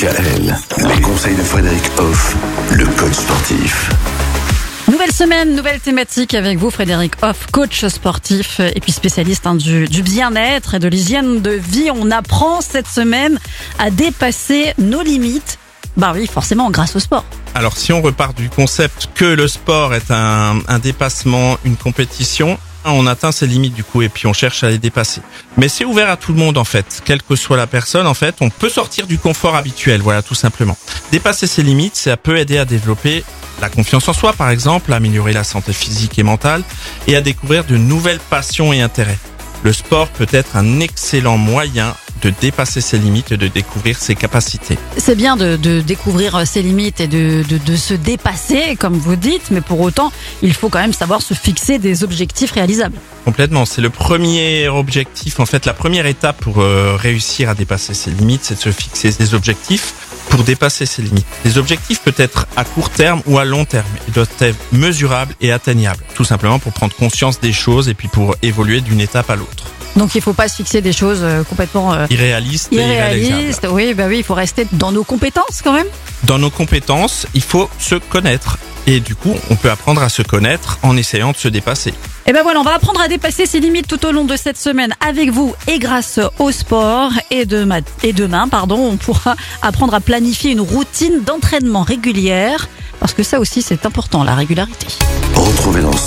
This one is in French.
DKL, les conseils de Frédéric Hoff, le coach sportif. Nouvelle semaine, nouvelle thématique avec vous, Frédéric Hoff, coach sportif et puis spécialiste hein, du, du bien-être et de l'hygiène de vie. On apprend cette semaine à dépasser nos limites. Bah oui, forcément, grâce au sport. Alors si on repart du concept que le sport est un, un dépassement, une compétition, on atteint ses limites du coup et puis on cherche à les dépasser. Mais c'est ouvert à tout le monde en fait, quelle que soit la personne en fait, on peut sortir du confort habituel, voilà tout simplement. Dépasser ses limites, ça peut aider à développer la confiance en soi par exemple, à améliorer la santé physique et mentale et à découvrir de nouvelles passions et intérêts. Le sport peut être un excellent moyen de dépasser ses limites et de découvrir ses capacités. C'est bien de, de découvrir ses limites et de, de, de se dépasser, comme vous dites, mais pour autant, il faut quand même savoir se fixer des objectifs réalisables. Complètement, c'est le premier objectif, en fait, la première étape pour euh, réussir à dépasser ses limites, c'est de se fixer des objectifs pour dépasser ses limites. Les objectifs peuvent être à court terme ou à long terme. Ils doivent être mesurables et atteignables, tout simplement pour prendre conscience des choses et puis pour évoluer d'une étape à l'autre. Donc il faut pas se fixer des choses euh, complètement euh, irréalistes. irréalisable. Oui, bah oui, il faut rester dans nos compétences quand même. Dans nos compétences, il faut se connaître. Et du coup, on peut apprendre à se connaître en essayant de se dépasser. Et ben voilà, on va apprendre à dépasser ses limites tout au long de cette semaine avec vous et grâce au sport. Et demain, et demain pardon, on pourra apprendre à planifier une routine d'entraînement régulière. Parce que ça aussi, c'est important, la régularité. Retrouvez